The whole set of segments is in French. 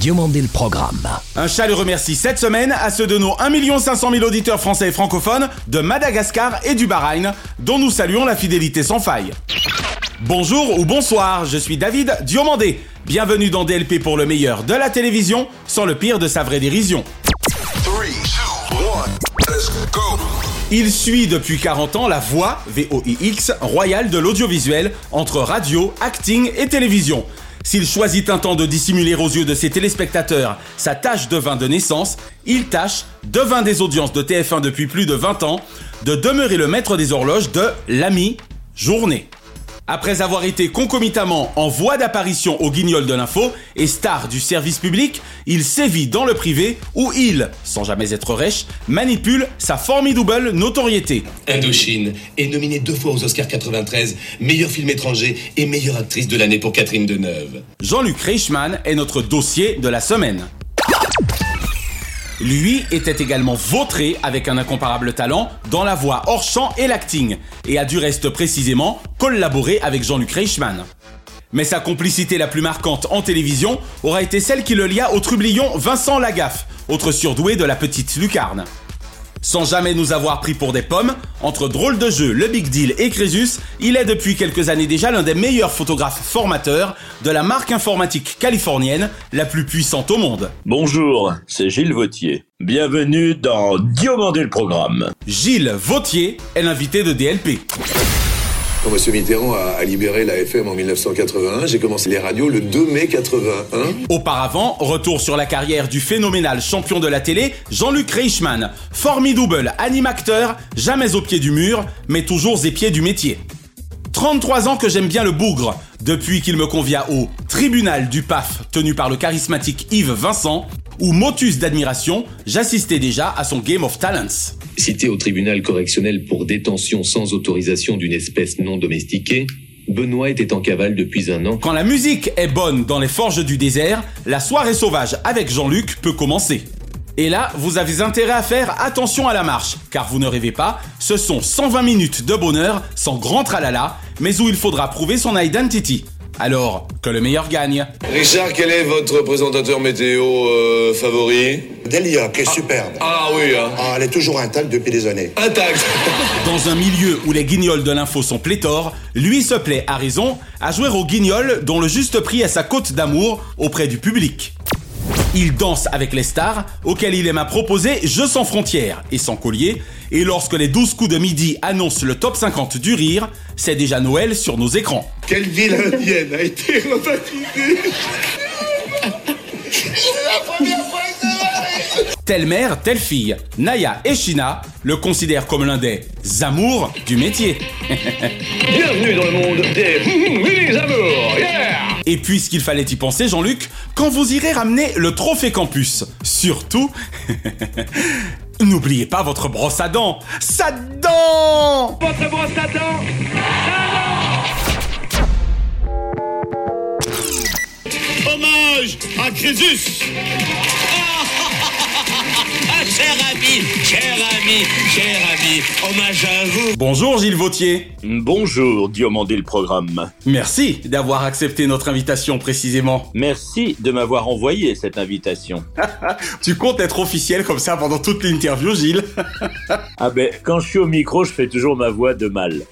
Diomandé le programme. Un chaleureux merci cette semaine à ceux de nos 1 500 000 auditeurs français et francophones de Madagascar et du Bahreïn, dont nous saluons la fidélité sans faille. Bonjour ou bonsoir, je suis David Diomandé. Bienvenue dans DLP pour le meilleur de la télévision, sans le pire de sa vraie dérision. Il suit depuis 40 ans la voix, VOIX, royale de l'audiovisuel entre radio, acting et télévision. S'il choisit un temps de dissimuler aux yeux de ses téléspectateurs sa tâche de vin de naissance, il tâche, devin des audiences de TF1 depuis plus de 20 ans, de demeurer le maître des horloges de l'ami journée. Après avoir été concomitamment en voie d'apparition au guignol de l'info et star du service public, il sévit dans le privé où il, sans jamais être rêche, manipule sa formidable notoriété. Indochine est nominée deux fois aux Oscars 93, meilleur film étranger et meilleure actrice de l'année pour Catherine Deneuve. Jean-Luc Reichmann est notre dossier de la semaine. Lui était également vautré avec un incomparable talent dans la voix hors champ et l'acting, et a du reste précisément collaboré avec Jean-Luc Reichmann. Mais sa complicité la plus marquante en télévision aura été celle qui le lia au trublion Vincent Lagaffe, autre surdoué de la petite lucarne. Sans jamais nous avoir pris pour des pommes, entre drôle de jeu, le Big Deal et Crésus, il est depuis quelques années déjà l'un des meilleurs photographes formateurs de la marque informatique californienne la plus puissante au monde. Bonjour, c'est Gilles Vautier. Bienvenue dans Diomandé le programme. Gilles Vautier est l'invité de DLP. Quand M. Mitterrand a, libéré la FM en 1981, j'ai commencé les radios le 2 mai 81. Auparavant, retour sur la carrière du phénoménal champion de la télé, Jean-Luc Reichmann, formidable animateur, jamais au pied du mur, mais toujours épied du métier. 33 ans que j'aime bien le bougre, depuis qu'il me convia au tribunal du PAF tenu par le charismatique Yves Vincent, où motus d'admiration, j'assistais déjà à son Game of Talents. Cité au tribunal correctionnel pour détention sans autorisation d'une espèce non domestiquée, Benoît était en cavale depuis un an. Quand la musique est bonne dans les forges du désert, la soirée sauvage avec Jean-Luc peut commencer. Et là, vous avez intérêt à faire attention à la marche, car vous ne rêvez pas, ce sont 120 minutes de bonheur sans grand tralala, mais où il faudra prouver son identity. Alors, que le meilleur gagne. Richard, quel est votre présentateur météo euh, favori? Delia, qui est superbe. Ah oui, hein. Ah, elle est toujours intacte depuis des années. Intact. Dans un milieu où les guignols de l'info sont pléthores, lui se plaît, à raison, à jouer au guignol dont le juste prix est sa cote d'amour auprès du public. Il danse avec les stars, auxquelles il aime à proposer Jeux sans frontières et sans collier, et lorsque les 12 coups de midi annoncent le top 50 du rire, c'est déjà Noël sur nos écrans. Quelle ville indienne a été rebaptisée. Telle mère, telle fille, Naya et Shina le considèrent comme l'un des amours du métier. Bienvenue dans le monde des mini amours, yeah. Et puisqu'il fallait y penser, Jean-Luc, quand vous irez ramener le trophée campus, surtout, n'oubliez pas votre brosse à dents. Sa dent Votre brosse à dents Hommage à Crésus Ah, cher ami, cher ami, cher ami, hommage à vous. Bonjour Gilles Vautier. Bonjour, Diomandé le programme. Merci d'avoir accepté notre invitation précisément. Merci de m'avoir envoyé cette invitation. Tu comptes être officiel comme ça pendant toute l'interview, Gilles? Ah ben, quand je suis au micro, je fais toujours ma voix de mal.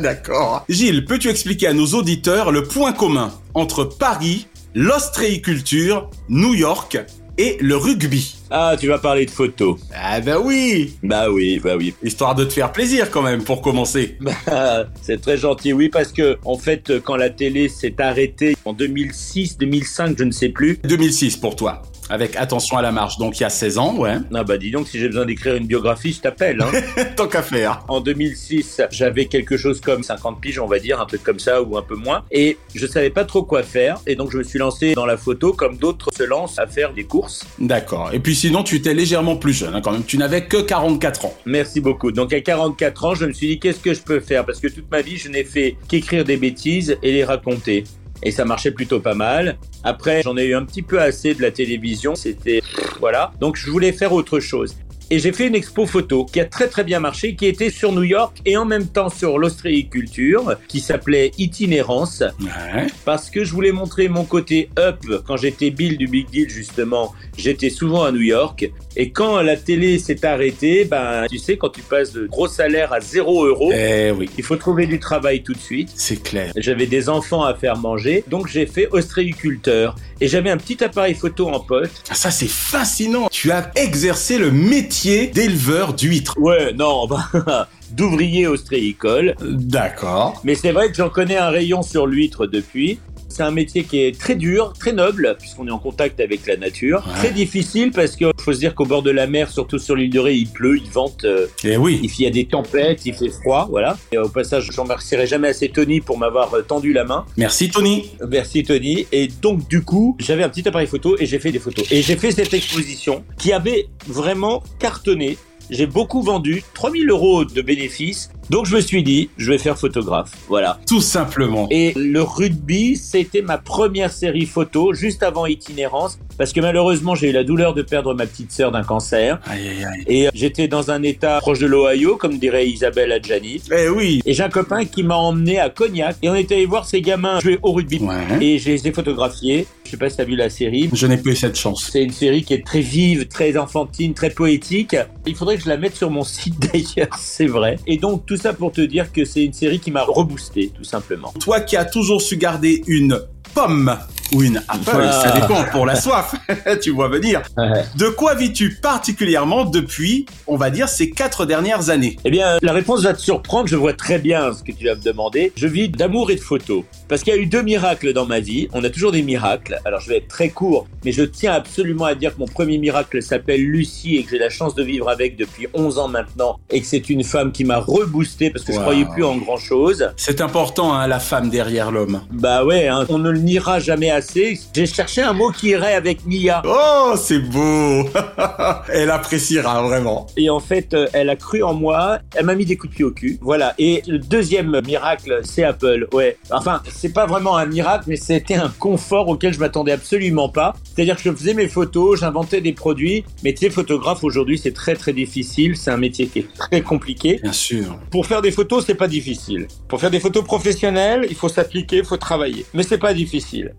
D'accord. Gilles, peux-tu expliquer à nos auditeurs le point commun entre Paris, l'ostréiculture, New York et le rugby Ah, tu vas parler de photos. Ah bah oui Bah oui, bah oui. Histoire de te faire plaisir quand même pour commencer. Bah, c'est très gentil, oui, parce que en fait, quand la télé s'est arrêtée en 2006, 2005, je ne sais plus. 2006 pour toi. Avec Attention à la marche, donc il y a 16 ans, ouais. Ah bah dis donc, si j'ai besoin d'écrire une biographie, je t'appelle. Hein. Tant qu'à faire. En 2006, j'avais quelque chose comme 50 piges, on va dire, un truc comme ça, ou un peu moins. Et je savais pas trop quoi faire, et donc je me suis lancé dans la photo, comme d'autres se lancent à faire des courses. D'accord. Et puis sinon, tu étais légèrement plus jeune, hein, quand même. Tu n'avais que 44 ans. Merci beaucoup. Donc à 44 ans, je me suis dit, qu'est-ce que je peux faire? Parce que toute ma vie, je n'ai fait qu'écrire des bêtises et les raconter et ça marchait plutôt pas mal. Après, j'en ai eu un petit peu assez de la télévision, c'était voilà. Donc je voulais faire autre chose. Et j'ai fait une expo photo qui a très très bien marché, qui était sur New York et en même temps sur l'ostréiculture, qui s'appelait Itinérance. Ouais. Parce que je voulais montrer mon côté up. Quand j'étais Bill du Big Deal, justement, j'étais souvent à New York. Et quand la télé s'est arrêtée, ben, tu sais, quand tu passes de gros salaire à 0 euros, Eh oui, il faut trouver du travail tout de suite. c'est clair. J'avais des enfants à faire manger, donc j'ai fait ostréiculteur. Et j'avais un petit appareil photo en poche. Ah, Ça, c'est fascinant. Tu as exercé le métier d'éleveur d'huîtres. Ouais, non, bah, d'ouvrier ostréicole. D'accord. Mais c'est vrai que j'en connais un rayon sur l'huître depuis. C'est un métier qui est très dur, très noble, puisqu'on est en contact avec la nature. Ouais. Très difficile parce qu'il faut se dire qu'au bord de la mer, surtout sur l'île de Ré, il pleut, il vente, euh, Eh oui. il y a des tempêtes, il fait froid, voilà. Et au passage, je remercierai jamais assez Tony pour m'avoir euh, tendu la main. Merci, Tony. Merci Tony. Et donc du coup, j'avais un petit appareil photo et j'ai fait des photos. Et j'ai fait cette exposition qui avait vraiment cartonné. J'ai beaucoup vendu, 3000 euros de bénéfices. Donc je me suis dit, je vais faire photographe. Voilà. Tout simplement. Et le rugby, c'était ma première série photo, juste avant Itinérance, parce que malheureusement, j'ai eu la douleur de perdre ma petite sœur d'un cancer. Aïe, aïe, aïe. Et euh, j'étais dans un état proche de l'Ohio, comme dirait Isabelle Adjani. Eh oui. Et j'ai un copain qui m'a emmené à Cognac, et on était allé voir ces gamins jouer au rugby. Ouais. Et je les ai photographiés. Je sais pas si t'as vu la série. Je n'ai pas eu cette chance. C'est une série qui est très vive, très enfantine, très poétique. Il faudrait que je la mette sur mon site d'ailleurs, c'est vrai. Et donc tout ça pour te dire que c'est une série qui m'a reboosté, tout simplement. Toi qui as toujours su garder une pomme ou une apple, Ah. ça dépend pour la soif, tu vois venir. De quoi vis-tu particulièrement depuis, on va dire, ces quatre dernières années? Eh bien, la réponse va te surprendre, je vois très bien ce que tu vas me demander. Je vis d'amour et de photos. Parce qu'il y a eu deux miracles dans ma vie. On a toujours des miracles. Alors, je vais être très court, mais je tiens absolument à dire que mon premier miracle s'appelle Lucie et que j'ai la chance de vivre avec depuis 11 ans maintenant et que c'est une femme qui m'a reboosté parce que je Wow. croyais plus en grand chose. C'est important, hein, la femme derrière l'homme. Bah ouais, hein, on ne le niera jamais assez. J'ai cherché un mot qui irait avec Nia. Oh, c'est beau Elle appréciera vraiment. Et en fait, euh, elle a cru en moi, elle m'a mis des coups de pied au cul. Voilà. Et le deuxième miracle, c'est Apple. Ouais. Enfin, c'est pas vraiment un miracle, mais c'était un confort auquel je m'attendais absolument pas. C'est-à-dire que je faisais mes photos, j'inventais des produits, mais tu sais, photographe aujourd'hui, c'est très très difficile. C'est un métier qui est très compliqué. Bien sûr. Pour faire des photos, c'est pas difficile. Pour faire des photos professionnelles, il faut s'appliquer, il faut travailler. Mais c'est pas difficile.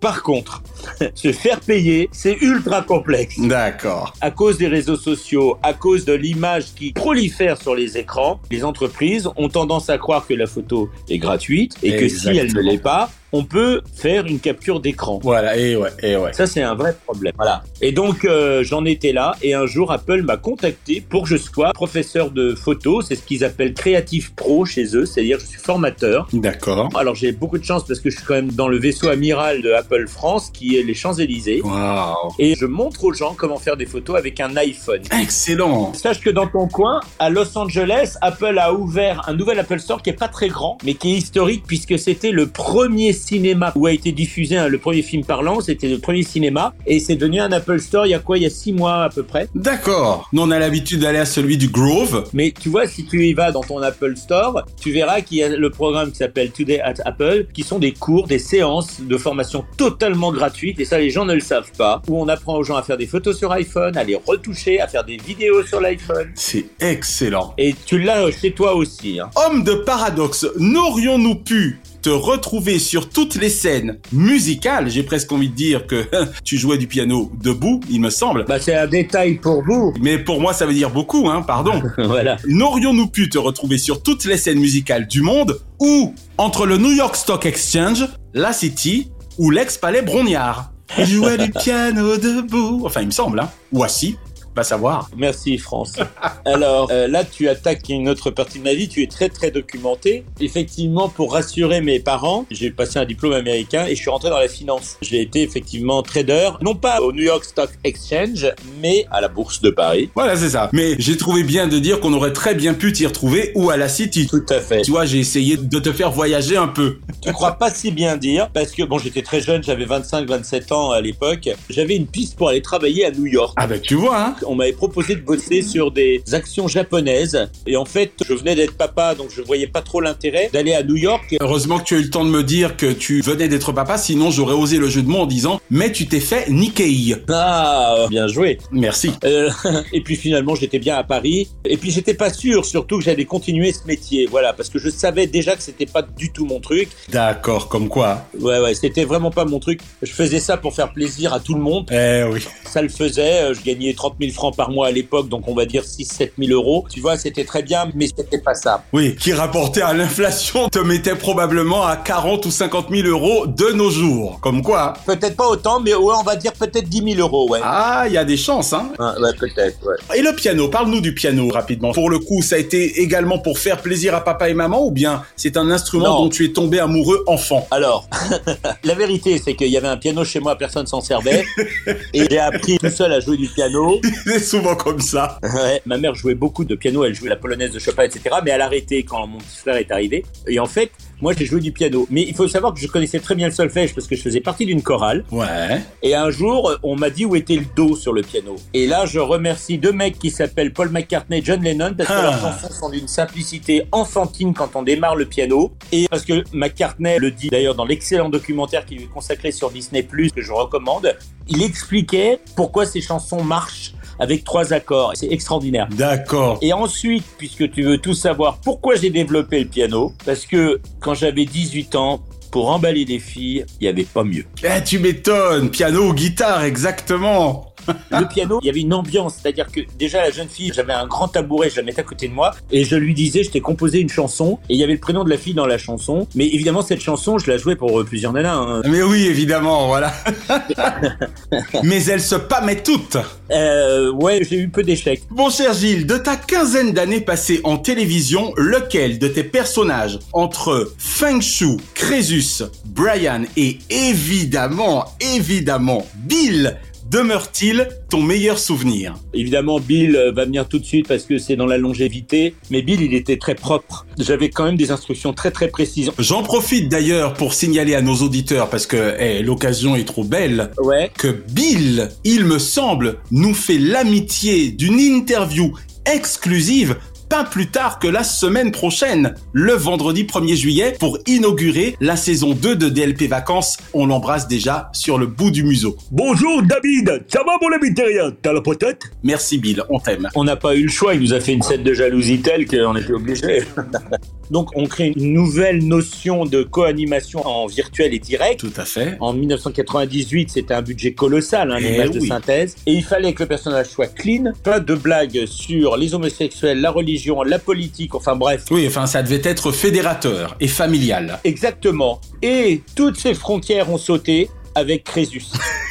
Par contre, se faire payer, c'est ultra complexe. D'accord. à cause des réseaux sociaux, à cause de l'image qui prolifère sur les écrans, les entreprises ont tendance à croire que la photo est gratuite et que si elle ne l'est pas, on peut faire une capture d'écran. Voilà, et ouais, et ouais. Ça, c'est un vrai problème. Voilà. Et donc, euh, j'en étais là, et un jour, Apple m'a contacté pour que je sois professeur de photo. C'est ce qu'ils appellent créatif pro chez eux, c'est-à-dire je suis formateur. D'accord. Alors, j'ai beaucoup de chance parce que je suis quand même dans le vaisseau amiral de Apple France, qui est les Champs-Élysées. Waouh. Et je montre aux gens comment faire des photos avec un iPhone. Excellent. Sache que dans ton coin, à Los Angeles, Apple a ouvert un nouvel Apple Store qui est pas très grand, mais qui est historique puisque c'était le premier cinéma où a été diffusé hein, le premier film parlant. C'était le premier cinéma et c'est devenu un Apple Store il y a quoi Il y a six mois à peu près. D'accord. Nous, on a l'habitude d'aller à celui du Grove. Mais tu vois, si tu y vas dans ton Apple Store, tu verras qu'il y a le programme qui s'appelle Today at Apple, qui sont des cours, des séances de formation totalement gratuites, et ça les gens ne le savent pas, où on apprend aux gens à faire des photos sur iPhone, à les retoucher, à faire des vidéos sur l'iPhone. C'est excellent. Et tu l'as chez toi aussi. Hein. Homme de paradoxe, n'aurions-nous pu te retrouver sur toutes les scènes musicales J'ai presque envie de dire que tu jouais du piano debout, il me semble. Bah, c'est un détail pour vous. Mais pour moi, ça veut dire beaucoup, hein, pardon. voilà. N'aurions-nous pu te retrouver sur toutes les scènes musicales du monde ou entre le New York Stock Exchange, la City ou l'ex-palais Brognard? Il jouait du piano debout. Enfin, il me semble, hein. Ou assis. Pas savoir. Merci France. Alors euh, là, tu attaques une autre partie de ma vie. Tu es très très documenté. Effectivement, pour rassurer mes parents, j'ai passé un diplôme américain et je suis rentré dans la finance. J'ai été effectivement trader, non pas au New York Stock Exchange, mais à la Bourse de Paris. Voilà, c'est ça. Mais j'ai trouvé bien de dire qu'on aurait très bien pu t'y retrouver ou à la City. Tout à fait. Tu vois, j'ai essayé de te faire voyager un peu. Tu crois pas si bien dire parce que bon, j'étais très jeune, j'avais 25-27 ans à l'époque. J'avais une piste pour aller travailler à New York. Ah ben tu vois, hein. On m'avait proposé de bosser sur des actions japonaises et en fait, je venais d'être papa, donc je voyais pas trop l'intérêt d'aller à New York. Heureusement que tu as eu le temps de me dire que tu venais d'être papa, sinon j'aurais osé le jeu de mots en disant mais tu t'es fait Nikkei. Ah, bien joué. Merci. Euh, et puis finalement, j'étais bien à Paris. Et puis j'étais pas sûr, surtout que j'allais continuer ce métier, voilà, parce que je savais déjà que c'était pas du tout mon truc. D'accord, comme quoi. Ouais, ouais, c'était vraiment pas mon truc. Je faisais ça pour faire plaisir à tout le monde. Eh oui. Ça le faisait. euh, Je gagnais 30 000 francs par mois à l'époque, donc on va dire 6-7 000 euros. Tu vois, c'était très bien, mais c'était pas ça. Oui, qui rapporté à l'inflation te mettait probablement à 40 ou 50 000 euros de nos jours. Comme quoi. Peut-être pas autant, mais ouais, on va dire peut-être 10 000 euros, ouais. Ah, il y a des chances, hein. Ah, ouais, peut-être, ouais. Et le piano, parle-nous du piano rapidement. Pour le coup, ça a été également pour faire plaisir à papa et maman ou bien c'est un instrument Non. dont tu es tombé amoureux enfant? Alors, la vérité, c'est qu'il y avait un piano chez moi, personne s'en servait. et j'ai appris tout seul à jouer du piano. C'est souvent comme ça. Ouais, ma mère jouait beaucoup de piano, elle jouait la polonaise de Chopin, etc. Mais elle a arrêté quand mon petit frère est arrivé. Et en fait, moi, j'ai joué du piano. Mais il faut savoir que je connaissais très bien le solfège parce que je faisais partie d'une chorale. Ouais. Et un jour, on m'a dit où était le do sur le piano. Et là, je remercie deux mecs qui s'appellent Paul McCartney et John Lennon parce que Ah. leurs chansons sont d'une simplicité enfantine quand on démarre le piano. Et parce que McCartney le dit d'ailleurs dans l'excellent documentaire qui lui est consacré sur Disney+, que je recommande, il expliquait pourquoi ces chansons marchent avec trois accords. C'est extraordinaire. D'accord. Et ensuite, puisque tu veux tout savoir, pourquoi j'ai développé le piano? Parce que quand j'avais 18 ans, pour emballer des filles, il n'y avait pas mieux. Eh, tu m'étonnes. Piano guitare, exactement. Le piano, il y avait une ambiance, c'est-à-dire que déjà la jeune fille, j'avais un grand tabouret, je la mettais à côté de moi, et je lui disais, je t'ai composé une chanson, et il y avait le prénom de la fille dans la chanson, mais évidemment cette chanson, je la jouais pour euh, plusieurs nanas. hein. Mais oui, évidemment, voilà. Mais elles se pâmaient toutes. Euh, ouais, j'ai eu peu d'échecs. Bon cher Gilles, de ta quinzaine d'années passées en télévision, lequel de tes personnages entre Feng Shu, Crésus, Brian et évidemment, évidemment, Bill demeure-t-il ton meilleur souvenir? Évidemment, Bill euh, va venir tout de suite parce que c'est dans la longévité, mais Bill, il était très propre. J'avais quand même des instructions très très précises. J'en profite d'ailleurs pour signaler à nos auditeurs, parce que eh, l'occasion est trop belle, Ouais. que Bill, il me semble, nous fait l'amitié d'une interview exclusive pas plus tard que la semaine prochaine, le vendredi 1er juillet, pour inaugurer la saison 2 de DLP Vacances. On l'embrasse déjà sur le bout du museau. Bonjour David, ça va mon ami terrien? T'as la potette Merci Bill, on t'aime. On n'a pas eu le choix, il nous a fait une scène de jalousie telle qu'on était obligé. Donc on crée une nouvelle notion de co-animation en virtuel et direct. Tout à fait. En 1998, c'était un budget colossal, hein, Eh l'image de oui. synthèse. Et il fallait que le personnage soit clean, pas de blagues sur les homosexuels, la religion, la politique, enfin bref. Oui, enfin, ça devait être fédérateur et familial. Exactement. Et toutes ces frontières ont sauté avec Crésus.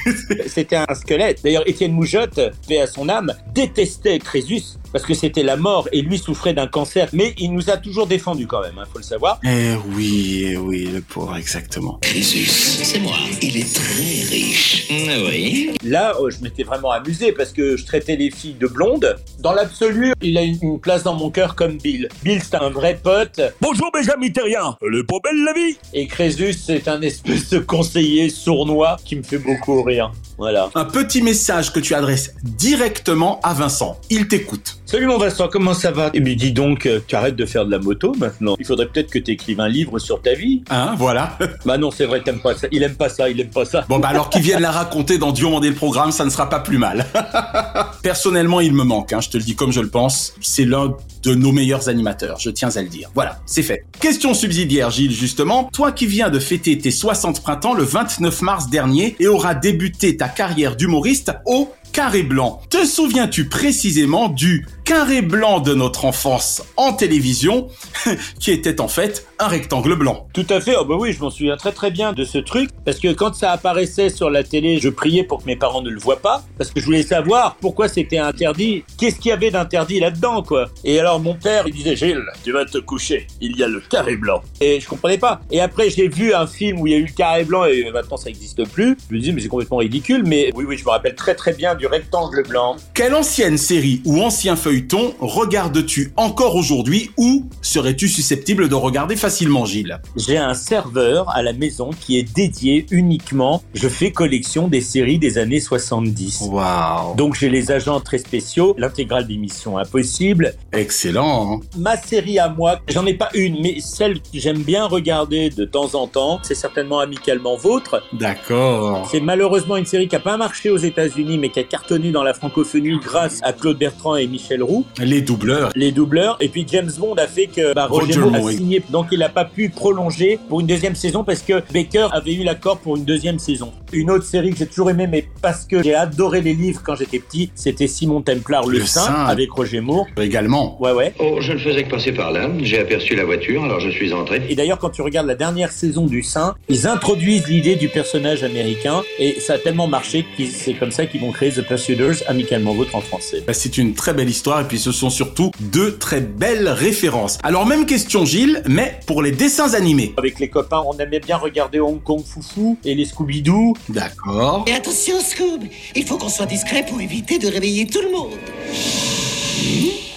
c'était un squelette. D'ailleurs, Étienne Moujotte, paix à son âme, détestait Crésus parce que c'était la mort et lui souffrait d'un cancer. Mais il nous a toujours défendu quand même, il faut le savoir. Eh oui, eh oui, le pauvre, exactement. Crésus, c'est moi. Il est très riche. Ah oui. Là, euh, je m'étais vraiment amusé parce que je traitais les filles de blondes. Dans l'absolu, il a une une place dans mon cœur comme Bill. Bill, c'est un vrai pote. Bonjour Benjamin Terrien. Elle est pas belle la vie. Et Crésus, c'est un espèce de conseiller sournois qui me fait beaucoup rire. Voilà. Un petit message que tu adresses directement à Vincent. Il t'écoute. Salut mon Vincent, comment ça va? Eh bien dis donc, euh, tu arrêtes de faire de la moto maintenant. Il faudrait peut-être que tu écrives un livre sur ta vie. Hein, voilà. Bah non, c'est vrai, t'aimes pas ça. Il aime pas ça, il aime pas ça. Bon bah alors qu'il vienne la raconter dans Diomandé le programme, ça ne sera pas plus mal. Personnellement, il me manque, hein, je te le dis comme je le pense. C'est l'un de nos meilleurs animateurs, je tiens à le dire. Voilà, c'est fait. Question subsidiaire, Gilles, justement. Toi qui viens de fêter tes 60 printemps le 29 mars dernier et auras débuté ta carrière d'humoriste au Carré Blanc. Te souviens-tu précisément du carré blanc de notre enfance en télévision, qui était en fait un rectangle blanc. Tout à fait. Oh bah oui, je m'en souviens très très bien de ce truc parce que quand ça apparaissait sur la télé, je priais pour que mes parents ne le voient pas parce que je voulais savoir pourquoi c'était interdit. Qu'est-ce qu'il y avait d'interdit là-dedans quoi? Et alors mon père il disait Gilles, tu vas te coucher. Il y a le carré blanc. Et je comprenais pas. Et après j'ai vu un film où il y a eu le carré blanc et maintenant ça n'existe plus. Je me disais mais c'est complètement ridicule. Mais oui oui, je me rappelle très très bien du rectangle blanc. Quelle ancienne série ou ancien feuilleton regardes-tu encore aujourd'hui ou serais-tu susceptible de regarder facilement Gilles? J'ai un serveur à la maison qui est dédié uniquement. Je fais collection des séries des années 70. Waouh Donc j'ai les agents très spéciaux, l'intégrale d'émissions Impossible. Excellent. hein. Ma série à moi, j'en ai pas une, mais celle que j'aime bien regarder de temps en temps, c'est certainement Amicalement Vôtre. D'accord. C'est malheureusement une série qui a pas marché aux États-Unis, mais qui a cartonné dans la francophonie grâce à Claude Bertrand et Michel Les doubleurs. les doubleurs. Et puis James Bond a fait que bah, Roger, Roger Moore a signé, donc il n'a pas pu prolonger pour une deuxième saison parce que Baker avait eu l'accord pour une deuxième saison. Une autre série que j'ai toujours aimée, mais parce que j'ai adoré les livres quand j'étais petit, c'était Simon Templar, Le, Le Saint, Saint. avec Roger Moore. Également. Ouais, ouais. Oh, je ne faisais que passer par là. J'ai aperçu la voiture, alors je suis entré. Et d'ailleurs, quand tu regardes la dernière saison du Saint, ils introduisent l'idée du personnage américain et ça a tellement marché que c'est comme ça qu'ils vont créer The Pursuiters, amicalement vôtre en français. Bah, C'est une très belle histoire et puis ce sont surtout deux très belles références. Alors même question Gilles, mais pour les dessins animés. Avec les copains, on aimait bien regarder Hong Kong Foufou et les Scooby-Doo. D'accord. Et attention, Scoob, il faut qu'on soit discret pour éviter de réveiller tout le monde.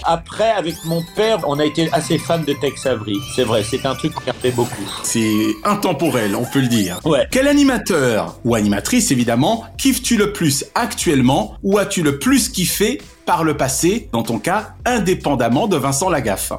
Après, avec mon père, on a été assez fan de Tex Avery. C'est vrai, c'est un truc qu'on regardait beaucoup. C'est intemporel, on peut le dire. Ouais. Quel animateur ou animatrice évidemment kiffes-tu le plus actuellement ou as-tu le plus kiffé par le passé, dans ton cas, indépendamment de Vincent Lagaffe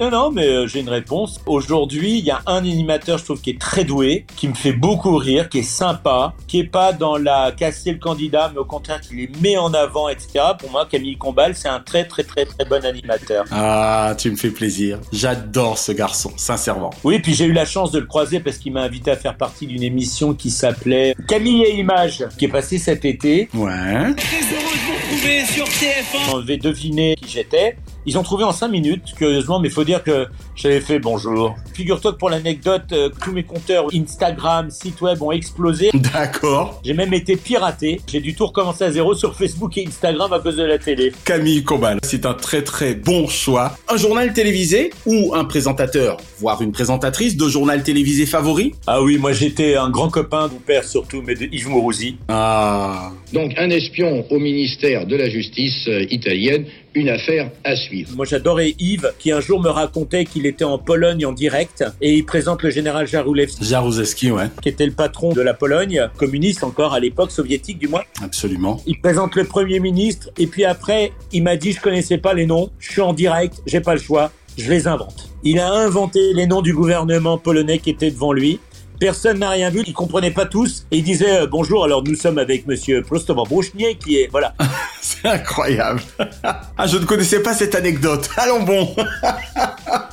Non, non, mais euh, j'ai une réponse. Aujourd'hui, il y a un animateur, je trouve, qui est très doué, qui me fait beaucoup rire, qui est sympa, qui est pas dans la casser le candidat, mais au contraire, qui les met en avant, etc. Pour moi, Camille Combal, c'est un très, très, très, très bon animateur. Ah, tu me fais plaisir. J'adore ce garçon, sincèrement. Oui, puis j'ai eu la chance de le croiser parce qu'il m'a invité à faire partie d'une émission qui s'appelait Camille et Images, qui est passée cet été. Ouais. Très heureux de vous retrouver sur TF1. On devait deviner qui j'étais. Ils ont trouvé en 5 minutes, curieusement, mais faut dire que j'avais fait bonjour. Figure-toi que pour l'anecdote, euh, tous mes compteurs Instagram, site web ont explosé. D'accord. J'ai même été piraté. J'ai dû tout recommencer à zéro sur Facebook et Instagram à cause de la télé. Camille Combal, c'est un très très bon choix. Un journal télévisé ou un présentateur, voire une présentatrice de journal télévisé favori Ah oui, moi j'étais un grand copain de mon père surtout, mais de Yves Mourouzi. Ah. Donc un espion au ministère de la Justice euh, italienne, une affaire à suivre. Moi j'adorais Yves, qui un jour me racontait qu'il était en Pologne en direct, et il présente le général Jaruzelski, ouais. qui était le patron de la Pologne, communiste encore à l'époque, soviétique du moins. Absolument. Il présente le Premier ministre, et puis après, il m'a dit je connaissais pas les noms, je suis en direct, j'ai pas le choix, je les invente. Il a inventé les noms du gouvernement polonais qui était devant lui. Personne n'a rien vu, il comprenait pas tous, et il disait euh, bonjour, alors nous sommes avec monsieur Prostovo Brouchnier, qui est, voilà. C'est incroyable. ah, je ne connaissais pas cette anecdote. Allons bon.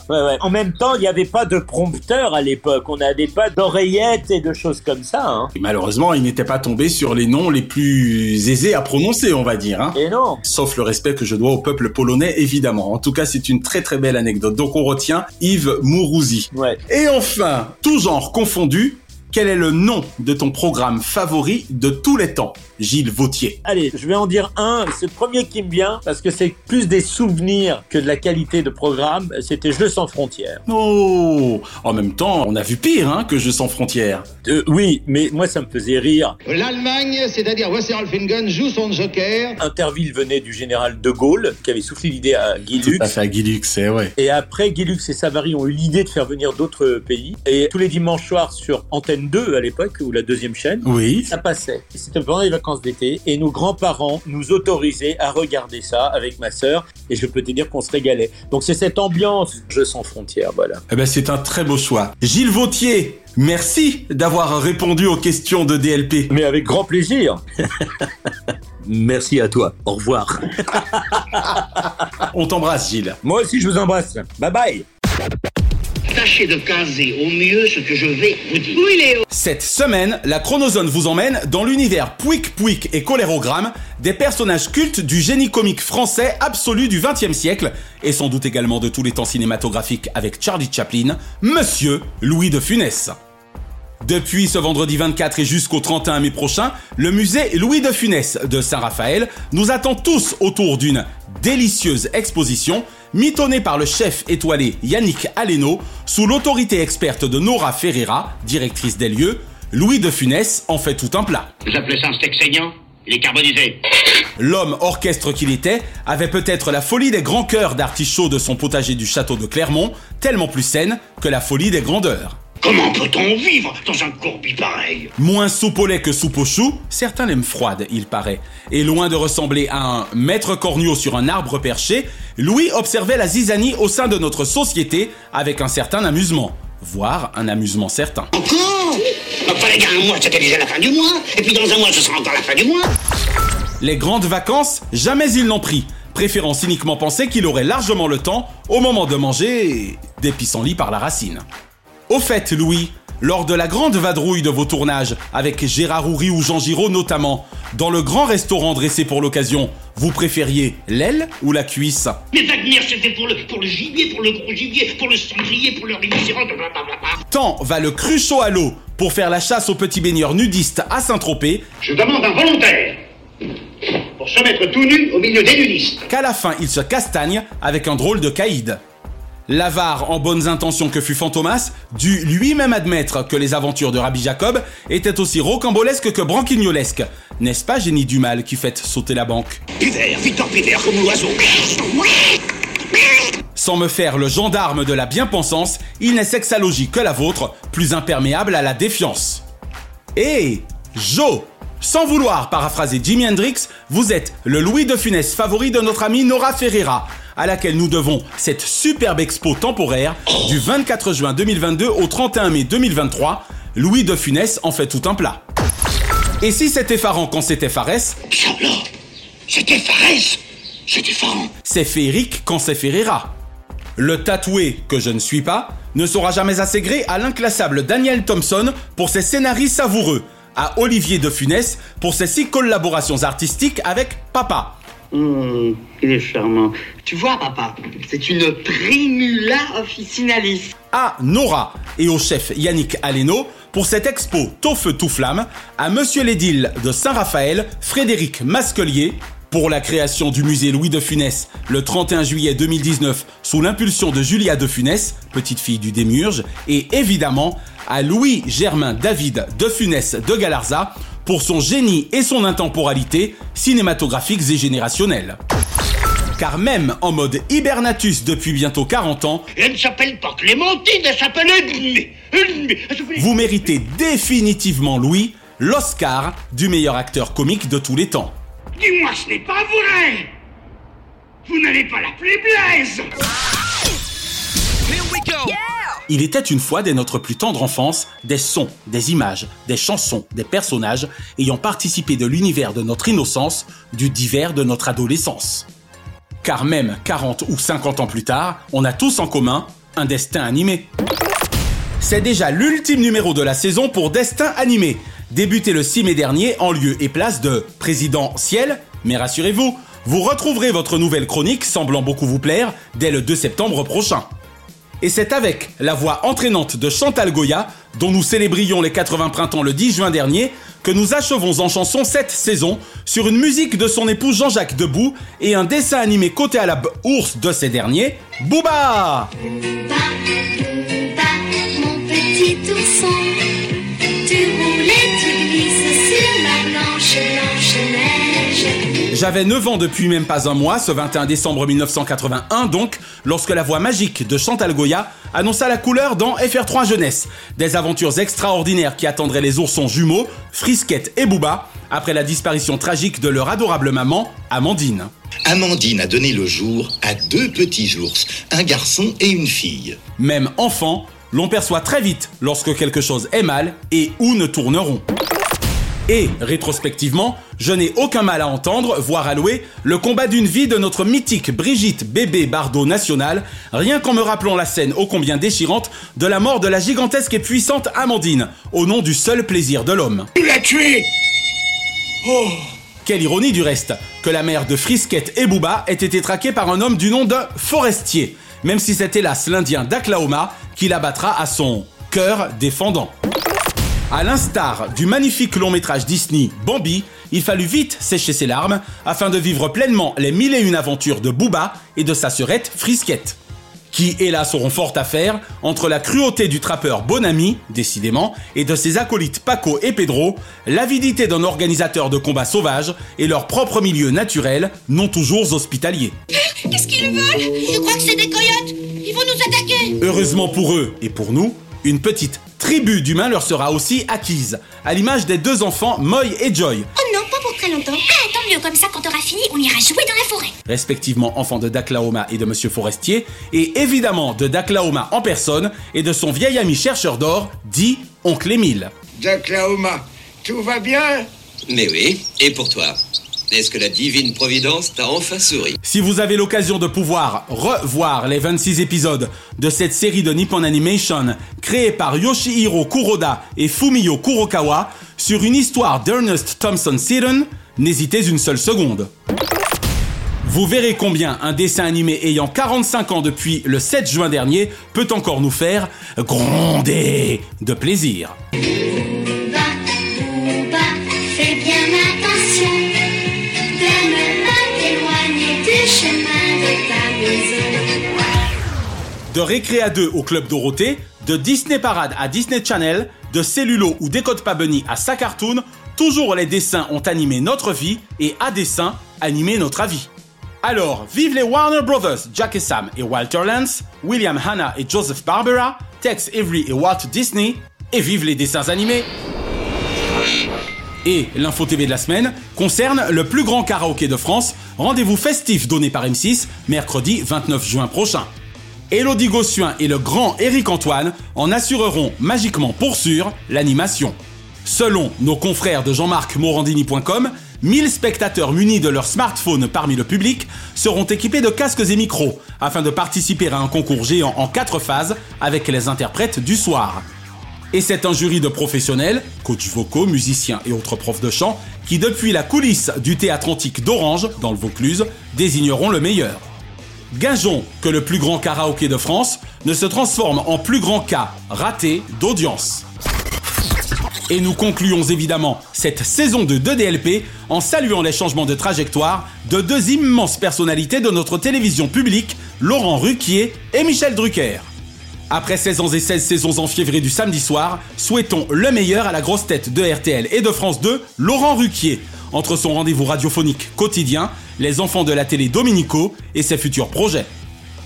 Ouais, ouais. En même temps, il n'y avait pas de prompteur à l'époque, on n'avait pas d'oreillettes et de choses comme ça, hein. Et malheureusement, il n'était pas tombé sur les noms les plus aisés à prononcer, on va dire. Hein. Et non. Sauf le respect que je dois au peuple polonais, évidemment. En tout cas, c'est une très très belle anecdote. Donc on retient Yves Mourouzi. Ouais. Et enfin, tout genre confondu, quel est le nom de ton programme favori de tous les temps? Gilles Vautier. Allez, je vais en dire un. C'est le premier qui me vient parce que c'est plus des souvenirs que de la qualité de programme. C'était Jeux sans frontières. Oh En même temps, on a vu pire hein, que Jeux sans frontières. Euh, oui, mais moi ça me faisait rire. L'Allemagne, c'est-à-dire Wasseralfingen, joue son joker. Interville venait du général de Gaulle qui avait soufflé l'idée à Guy Tout Lux. à fait à Guy Lux, c'est ouais. Et après, Guy Lux et Savary ont eu l'idée de faire venir d'autres pays. Et tous les dimanches soirs sur Antenne 2 à l'époque, ou la deuxième chaîne, Oui. ça passait. C'était pendant les vacances d'été. Et nos grands-parents nous autorisaient à regarder ça avec ma sœur. Et je peux te dire qu'on se régalait. Donc c'est cette ambiance Jeux sans frontières, voilà. Eh ben, c'est un très beau choix. Gilles Vautier, merci d'avoir répondu aux questions de DLP. Mais avec grand plaisir. Merci à toi. Au revoir. On t'embrasse, Gilles. Moi aussi, je vous embrasse. Bye bye. Tâchez de caser au mieux ce que je vais vous dire. Oui, Léo. Cette semaine, la Chronozone vous emmène dans l'univers Pouic Pouic et Colérogramme, des personnages cultes du génie comique français absolu du XXe siècle, et sans doute également de tous les temps cinématographiques avec Charlie Chaplin, Monsieur Louis de Funès. Depuis ce vendredi 24 et jusqu'au 31 mai prochain, le musée Louis de Funès de Saint-Raphaël nous attend tous autour d'une délicieuse exposition mitonnée par le chef étoilé Yannick Aleno sous l'autorité experte de Nora Ferreira, directrice des lieux. Louis de Funès en fait tout un plat. Vous appelez ça un steak saignant Il est carbonisé. L'homme orchestre qu'il était avait peut-être la folie des grands cœurs d'artichaut de son potager du château de Clermont, tellement plus saine que la folie des grandeurs. Comment peut-on vivre dans un courbi pareil? Moins soupe au lait que soupe au chou, certains l'aiment froide, il paraît. Et loin de ressembler à un maître corneau sur un arbre perché, Louis observait la zizanie au sein de notre société avec un certain amusement, voire un amusement certain. Encore? Enfin les gars, un mois c'était déjà la fin du mois, et puis dans un mois ce sera encore la fin du mois. Les grandes vacances, jamais il n'en prit, préférant cyniquement penser qu'il aurait largement le temps, au moment de manger, des pissenlits par la racine. Au fait, Louis, lors de la grande vadrouille de vos tournages, avec Gérard Houry ou Jean Giraud notamment, dans le grand restaurant dressé pour l'occasion, vous préfériez l'aile ou la cuisse? Mais Wagner c'était pour le, pour le gibier, pour le gros gibier, pour le sanglier, pour le rhinocéros, blablabla. Tant va le cruchot à l'eau pour faire la chasse aux petits baigneurs nudistes à Saint-Tropez, Je demande un volontaire pour se mettre tout nu au milieu des nudistes. qu'à la fin il se castagne avec un drôle de caïd. L'avare en bonnes intentions que fut Fantomas dut lui-même admettre que les aventures de Rabbi Jacob étaient aussi rocambolesques que branquignolesques. N'est-ce pas génie du mal qui fait sauter la banque? Pivert, Victor Pivert comme l'oiseau. Sans me faire le gendarme de la bien-pensance, il n'est sexalogie que la vôtre, plus imperméable à la défiance. Et Joe Sans vouloir paraphraser Jimi Hendrix, vous êtes le Louis de Funès favori de notre amie Nora Ferreira, à laquelle nous devons cette superbe expo temporaire du 24 juin 2022 au 31 mai 2023. Louis de Funès en fait tout un plat. Et si c'est effarant quand c'est effarès, là, c'était Farès, c'était effarant. c'est féerique quand c'est Ferreira. Le tatoué, que je ne suis pas, ne sera jamais assez gré à l'inclassable Daniel Thompson pour ses scénarios savoureux, à Olivier de Funès pour ses six collaborations artistiques avec Papa, Hum, il est charmant. Tu vois, papa, c'est une primula officinalis. à Nora et au chef Yannick Aleno pour cette expo Tout feu tout flamme, à Monsieur l'édile de Saint-Raphaël, Frédéric Masquelier, pour la création du musée Louis de Funès le 31 juillet 2019 sous l'impulsion de Julia de Funès, petite fille du Démurge, et évidemment à Louis Germain David de Funès de Galarza pour son génie et son intemporalité cinématographiques et générationnels. Car même en mode hibernatus depuis bientôt 40 ans, Elle ne s'appelle pas Clémentine, elle s'appelle vous méritez définitivement, Louis, l'Oscar du meilleur acteur comique de tous les temps. Dis-moi, ce n'est pas vrai. Vous n'allez pas l'appeler Blaise Il était une fois dès notre plus tendre enfance des sons, des images, des chansons, des personnages ayant participé de l'univers de notre innocence, du divers de notre adolescence. Car même 40 ou 50 ans plus tard, on a tous en commun un destin animé. C'est déjà l'ultime numéro de la saison pour Destin animé, débuté le 6 mai dernier en lieu et place de Président Ciel, mais rassurez-vous, vous retrouverez votre nouvelle chronique semblant beaucoup vous plaire dès le 2 septembre prochain. Et c'est avec la voix entraînante de Chantal Goya, dont nous célébrions les 80 printemps le 10 juin dernier, que nous achevons en chanson cette saison sur une musique de son époux Jean-Jacques Debout et un dessin animé côté à la ours de ces derniers, Booba. J'avais 9 ans depuis même pas un mois, ce 21 décembre 1981 donc, lorsque la voix magique de Chantal Goya annonça la couleur dans FR3 Jeunesse. Des aventures extraordinaires qui attendraient les oursons jumeaux, Frisquette et Booba, après la disparition tragique de leur adorable maman, Amandine. Amandine a donné le jour à deux petits ours, un garçon et une fille. Même enfant, l'on perçoit très vite lorsque quelque chose est mal et où ne tourneront. Et, rétrospectivement, je n'ai aucun mal à entendre, voire à louer, le combat d'une vie de notre mythique Brigitte Bébé Bardot nationale, rien qu'en me rappelant la scène ô combien déchirante de la mort de la gigantesque et puissante Amandine, au nom du seul plaisir de l'homme. Tu l'as tué Oh Quelle ironie du reste, que la mère de Frisquette et Booba ait été traquée par un homme du nom de Forestier, même si c'est hélas l'Indien d'Aklahoma qui l'abattra à son cœur défendant. À l'instar du magnifique long métrage Disney Bambi, il fallut vite sécher ses larmes afin de vivre pleinement les mille et une aventures de Booba et de sa sœurette Frisquette. Qui, hélas, auront fort à faire entre la cruauté du trappeur Bonami, décidément, et de ses acolytes Paco et Pedro, l'avidité d'un organisateur de combats sauvages et leur propre milieu naturel, non toujours hospitalier. Qu'est-ce qu'ils veulent? Je crois que c'est des coyotes. Ils vont nous attaquer. Heureusement pour eux et pour nous, une petite tribu d'humains leur sera aussi acquise, à l'image des deux enfants Moy et Joy, Oh non, pas pour très longtemps. Ah, tant mieux, comme ça, quand t'auras fini, on ira jouer dans la forêt. respectivement enfants de Daklahoma et de Monsieur Forestier, et évidemment de Daklahoma en personne et de son vieil ami chercheur d'or, dit Oncle Émile. D'Oklahoma, tout va bien? Mais oui, et pour toi? Est-ce que la divine providence t'a enfin souri Si vous avez l'occasion de pouvoir revoir les 26 épisodes de cette série de Nippon Animation créée par Yoshihiro Kuroda et Fumio Kurokawa sur une histoire d'Ernest Thompson Seton, n'hésitez une seule seconde. Vous verrez combien un dessin animé ayant 45 ans depuis le 7 juin dernier peut encore nous faire gronder de plaisir. De Récré à 2 au Club Dorothée, de Disney Parade à Disney Channel, de Cellulo ou Décode pas à sa cartoon, toujours les dessins ont animé notre vie et à dessin animé notre avis. Alors, vive les Warner Brothers, Jack et Sam et Walter Lance, William Hanna et Joseph Barbera, Tex Avery et Walt Disney, et vive les dessins animés et l'info TV de la semaine concerne le plus grand karaoké de France, rendez-vous festif donné par M6 mercredi 29 juin prochain. Elodie Gossuin et le grand Éric Antoine en assureront magiquement pour sûr l'animation. Selon nos confrères de jean-marc-morandini.com, 1000 spectateurs munis de leur smartphone parmi le public seront équipés de casques et micros afin de participer à un concours géant en 4 phases avec les interprètes du soir. Et c'est un jury de professionnels, coachs vocaux, musiciens et autres profs de chant, qui depuis la coulisse du théâtre antique d'Orange, dans le Vaucluse, désigneront le meilleur. Gageons que le plus grand karaoké de France ne se transforme en plus grand cas raté d'audience. Et nous concluons évidemment cette saison de 2DLP en saluant les changements de trajectoire de deux immenses personnalités de notre télévision publique, Laurent Ruquier et Michel Drucker. Après 16 ans et 16 saisons en fiévré du samedi soir, souhaitons le meilleur à la grosse tête de RTL et de France 2, Laurent Ruquier, entre son rendez-vous radiophonique quotidien, les enfants de la télé Dominico et ses futurs projets.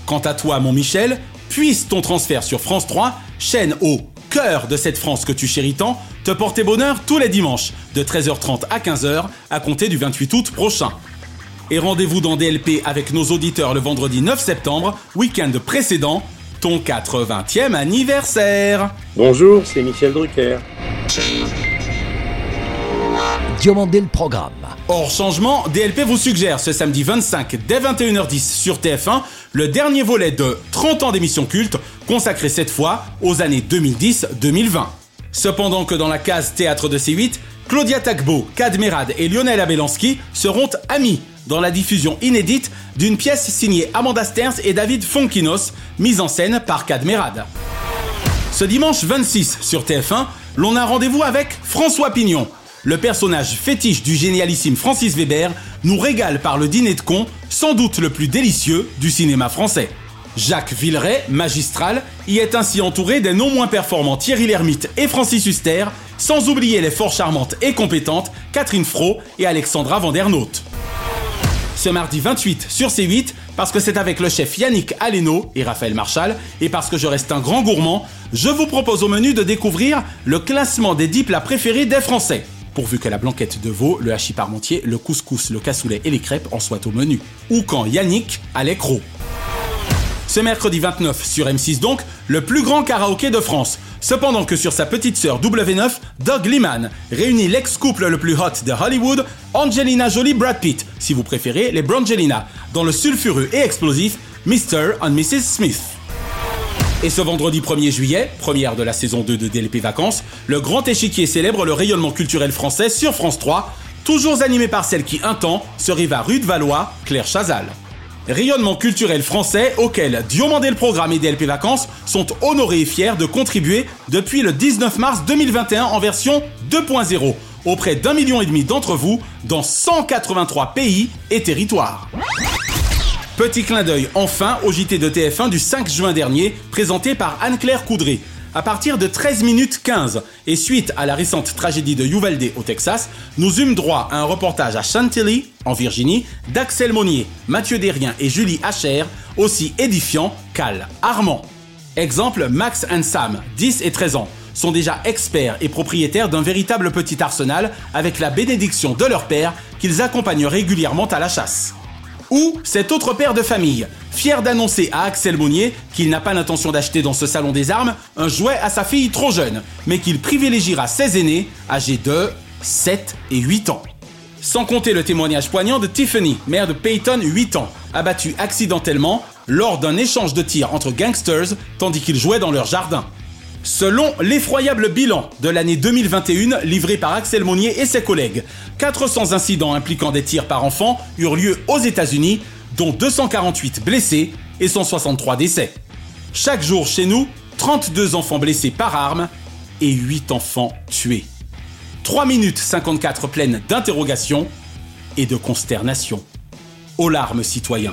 Quant à toi, mon Michel, puisse ton transfert sur France 3, chaîne au cœur de cette France que tu chéris tant, te porter bonheur tous les dimanches, de 13h30 à 15h, à compter du 28 août prochain. Et rendez-vous dans DLP avec nos auditeurs le vendredi 9 septembre, week-end précédent, ton 80e anniversaire. Bonjour, c'est Michel Drucker. Diomandé le programme. Hors changement, DLP vous suggère ce samedi 25 dès 21h10 sur TF1 le dernier volet de 30 ans d'émission culte consacré cette fois aux années 2010-2020. Cependant que dans la case théâtre de C8, Claudia Tagbo, Kadmerad et Lionel Abelanski seront amis dans la diffusion inédite d'une pièce signée Amanda Sterns et David Fonkinos, mise en scène par Kadmerad. Ce dimanche 26 sur TF1, l'on a rendez-vous avec François Pignon. Le personnage fétiche du génialissime Francis Weber nous régale par le dîner de con, sans doute le plus délicieux du cinéma français. Jacques Villeray, magistral, y est ainsi entouré des non moins performants Thierry Lhermitte et Francis Huster, sans oublier les fort charmantes et compétentes Catherine Fro et Alexandra Vandernoot. Ce mardi 28 sur C8, parce que c'est avec le chef Yannick Aleno et Raphaël Marchal, et parce que je reste un grand gourmand, je vous propose au menu de découvrir le classement des 10 plats préférés des Français. Pourvu que la blanquette de veau, le hachis parmentier, le couscous, le cassoulet et les crêpes en soient au menu. Ou quand Yannick a l'écro. Ce mercredi 29 sur M6 donc, le plus grand karaoké de France. Cependant que sur sa petite sœur W9, Doug Liman réunit l'ex-couple le plus hot de Hollywood, Angelina Jolie Brad Pitt, si vous préférez les Brangelina, dans le sulfureux et explosif Mr. and Mrs. Smith. Et ce vendredi 1er juillet, première de la saison 2 de DLP Vacances, le grand échiquier célèbre le rayonnement culturel français sur France 3, toujours animé par celle qui, un temps, se riva rue de Valois, Claire Chazal. Rayonnement culturel français auquel Diomandé le Programme et DLP Vacances sont honorés et fiers de contribuer depuis le 19 mars 2021 en version 2.0 auprès d'un million et demi d'entre vous dans 183 pays et territoires. Petit clin d'œil enfin au JT de TF1 du 5 juin dernier, présenté par Anne-Claire Coudray. À partir de 13 minutes 15, et suite à la récente tragédie de Uvalde au Texas, nous eûmes droit à un reportage à Chantilly, en Virginie, d'Axel Monnier, Mathieu Derrien et Julie Hacher, aussi édifiant qu'Al Armand. Exemple, Max and Sam, 10 et 13 ans, sont déjà experts et propriétaires d'un véritable petit arsenal avec la bénédiction de leur père qu'ils accompagnent régulièrement à la chasse. Ou cet autre père de famille, fier d'annoncer à Axel Monnier qu'il n'a pas l'intention d'acheter dans ce salon des armes un jouet à sa fille trop jeune, mais qu'il privilégiera ses aînés, âgés de 7 et 8 ans. Sans compter le témoignage poignant de Tiffany, mère de Peyton, 8 ans, abattue accidentellement lors d'un échange de tirs entre gangsters tandis qu'ils jouaient dans leur jardin. Selon l'effroyable bilan de l'année 2021 livré par Axel Monnier et ses collègues, 400 incidents impliquant des tirs par enfant eurent lieu aux États-Unis, dont 248 blessés et 163 décès. Chaque jour chez nous, 32 enfants blessés par arme et 8 enfants tués. 3 minutes 54 pleines d'interrogations et de consternation. Aux larmes, citoyens.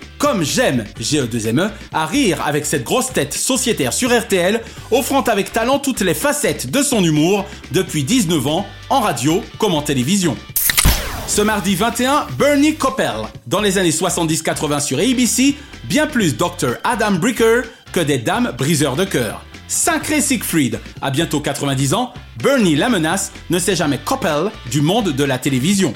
Comme j'aime, GE2ME, à rire avec cette grosse tête sociétaire sur RTL, offrant avec talent toutes les facettes de son humour depuis 19 ans, en radio comme en télévision. Ce mardi 21, Bernie Coppel. Dans les années 70-80 sur ABC, bien plus Dr. Adam Bricker que des dames briseurs de cœur. Sacré Siegfried, à bientôt 90 ans, Bernie la menace ne sait jamais Coppel du monde de la télévision.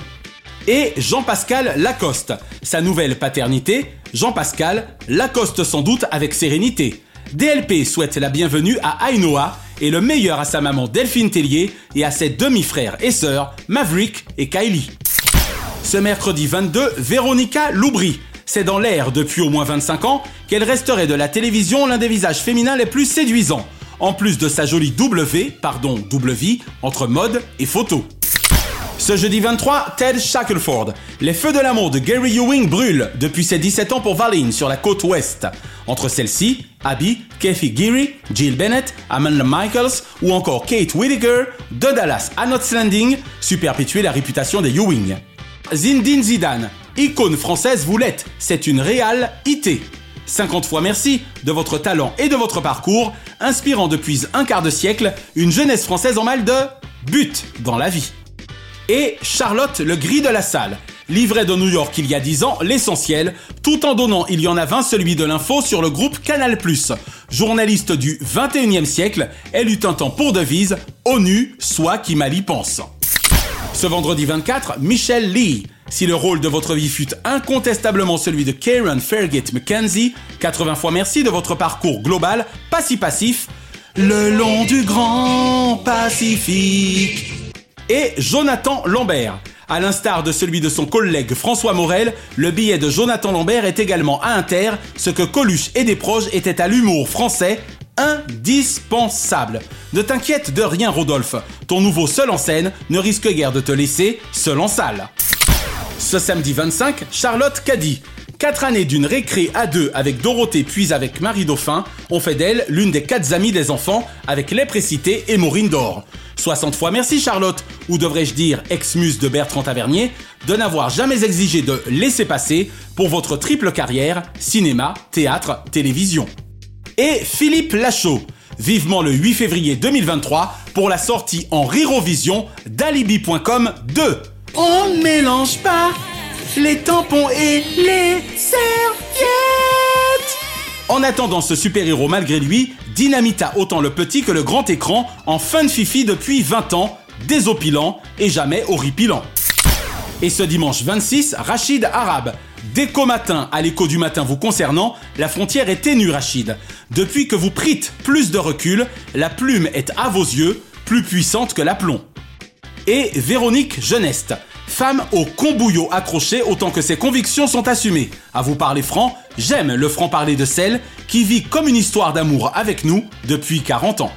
Et Jean-Pascal Lacoste, sa nouvelle paternité, Jean-Pascal Lacoste sans doute avec sérénité. DLP souhaite la bienvenue à Ainoa et le meilleur à sa maman Delphine Tellier et à ses demi-frères et sœurs Maverick et Kylie. Ce mercredi 22, Véronica Loubry. C'est dans l'air depuis au moins 25 ans qu'elle resterait de la télévision l'un des visages féminins les plus séduisants, en plus de sa jolie W, pardon, double vie, entre mode et photo. Ce jeudi 23, Ted Shackelford. Les feux de l'amour de Gary Ewing brûlent depuis ses 17 ans pour Valine sur la côte ouest. Entre celles-ci, Abby, Kathy Geary, Jill Bennett, Amanda Michaels ou encore Kate Whittaker, de Dallas à Knots Landing, la réputation des Ewing. Zinedine Zidane, icône française vous l'êtes, c'est une réelle IT. 50 fois merci de votre talent et de votre parcours, inspirant depuis un quart de siècle une jeunesse française en mal de but dans la vie. Et Charlotte le gris de la salle, livrée de New York il y a 10 ans, l'essentiel, tout en donnant il y en a 20 celui de l'info sur le groupe Canal+. Journaliste du 21e siècle, elle eut un temps pour devise ONU, soit qui mal y pense. Ce vendredi 24, Michelle Lee. Si le rôle de votre vie fut incontestablement celui de Karen Fergit McKenzie, 80 fois merci de votre parcours global, pas si passif, le long du grand Pacifique. Et Jonathan Lambert. À l'instar de celui de son collègue François Morel, le billet de Jonathan Lambert est également à Inter, ce que Coluche et des proches étaient à l'humour français indispensable. Ne t'inquiète de rien Rodolphe, ton nouveau seul en scène ne risque guère de te laisser seul en salle. Ce samedi 25, Charlotte Caddy. Quatre années d'une récré à deux avec Dorothée puis avec Marie Dauphin ont fait d'elle l'une des quatre amies des enfants avec les précités et Maureen d'Or. 60 fois merci Charlotte, ou devrais-je dire ex-muse de Bertrand Tavernier, de n'avoir jamais exigé de laisser passer pour votre triple carrière, cinéma, théâtre, télévision. Et Philippe Lachaud, vivement le 8 février 2023 pour la sortie en Rirovision d'Alibi.com 2. On ne mélange pas les tampons et les serviettes. En attendant ce super-héros malgré lui, dynamita autant le petit que le grand écran en fin de fifi depuis 20 ans, désopilant et jamais horripilant. Et ce dimanche 26, Rachid Arabe. D'écho matin à l'écho du matin vous concernant, la frontière est ténue Rachid. Depuis que vous prîtes plus de recul, la plume est à vos yeux plus puissante que l'aplomb. Et Véronique Geneste, femme au combouillot accroché autant que ses convictions sont assumées. À vous parler franc, j'aime le franc-parler de celle qui vit comme une histoire d'amour avec nous depuis 40 ans.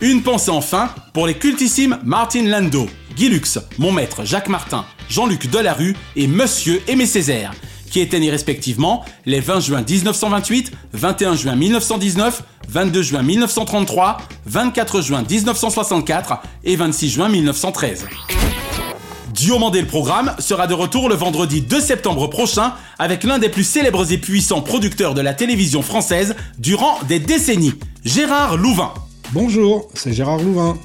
Une pensée enfin pour les cultissimes Martin Lando, Guy Lux, mon maître Jacques Martin, Jean-Luc Delarue et Monsieur Aimé Césaire, qui étaient nés respectivement les 20 juin 1928, 21 juin 1919, 22 juin 1933, 24 juin 1964 et 26 juin 1913. Diomandé le programme sera de retour le vendredi 2 septembre prochain avec l'un des plus célèbres et puissants producteurs de la télévision française durant des décennies, Gérard Louvain. Bonjour, c'est Gérard Louvain.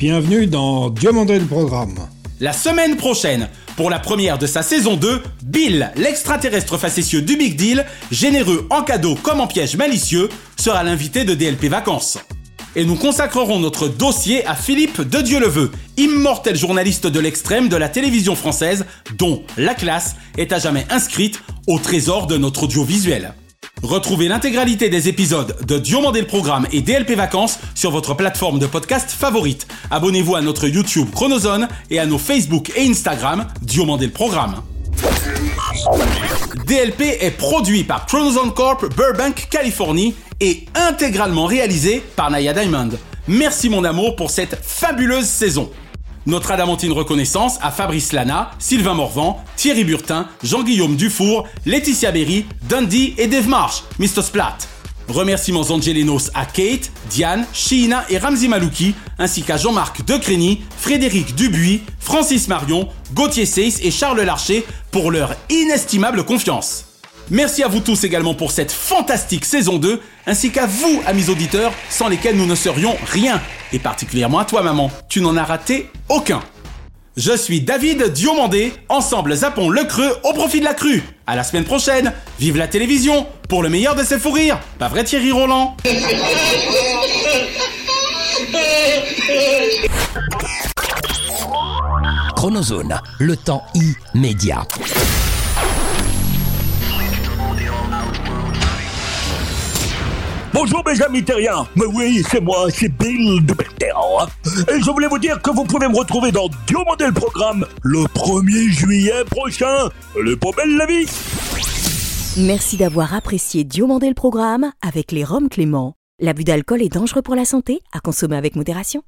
Bienvenue dans Diomandé le programme. La semaine prochaine, pour la première de sa saison 2, Bill, l'extraterrestre facétieux du Big Deal, généreux en cadeau comme en piège malicieux, sera l'invité de DLP Vacances. Et nous consacrerons notre dossier à Philippe de Dieuleveux, immortel journaliste de l'extrême de la télévision française, dont la classe est à jamais inscrite au trésor de notre audiovisuel. Retrouvez l'intégralité des épisodes de Diomandé le Programme et DLP Vacances sur votre plateforme de podcast favorite. Abonnez-vous à notre YouTube Chronozone et à nos Facebook et Instagram Diomandé le Programme. DLP est produit par Chronozone Corp Burbank, Californie et intégralement réalisé par Naya Diamond. Merci mon amour pour cette fabuleuse saison. Notre adamantine reconnaissance à Fabrice Lana, Sylvain Morvan, Thierry Burtin, Jean-Guillaume Dufour, Laetitia Berry, Dundee et Dave Marsh, Mr. Splat. Remerciements angelinos à Kate, Diane, Sheena et Ramzi Malouki, ainsi qu'à Jean-Marc Decrény, Frédéric Dubuis, Francis Marion, Gauthier Seyss et Charles Larcher pour leur inestimable confiance. Merci à vous tous également pour cette fantastique saison 2, ainsi qu'à vous, amis auditeurs, sans lesquels nous ne serions rien. Et particulièrement à toi, maman, tu n'en as raté aucun. Je suis David Diomandé, ensemble zappons le creux au profit de la crue. À la semaine prochaine, vive la télévision, pour le meilleur de ses fous rires. Pas vrai Thierry Roland? Chronozone, le temps immédiat. Bonjour mes amis terriens, mais oui c'est moi, c'est Bill de Belterre. Et je voulais vous dire que vous pouvez me retrouver dans Diomandé le programme le 1er juillet prochain. Est pas belle la vie Merci d'avoir apprécié Diomandé le programme avec les Roms Clément. L'abus d'alcool est dangereux pour la santé, à consommer avec modération.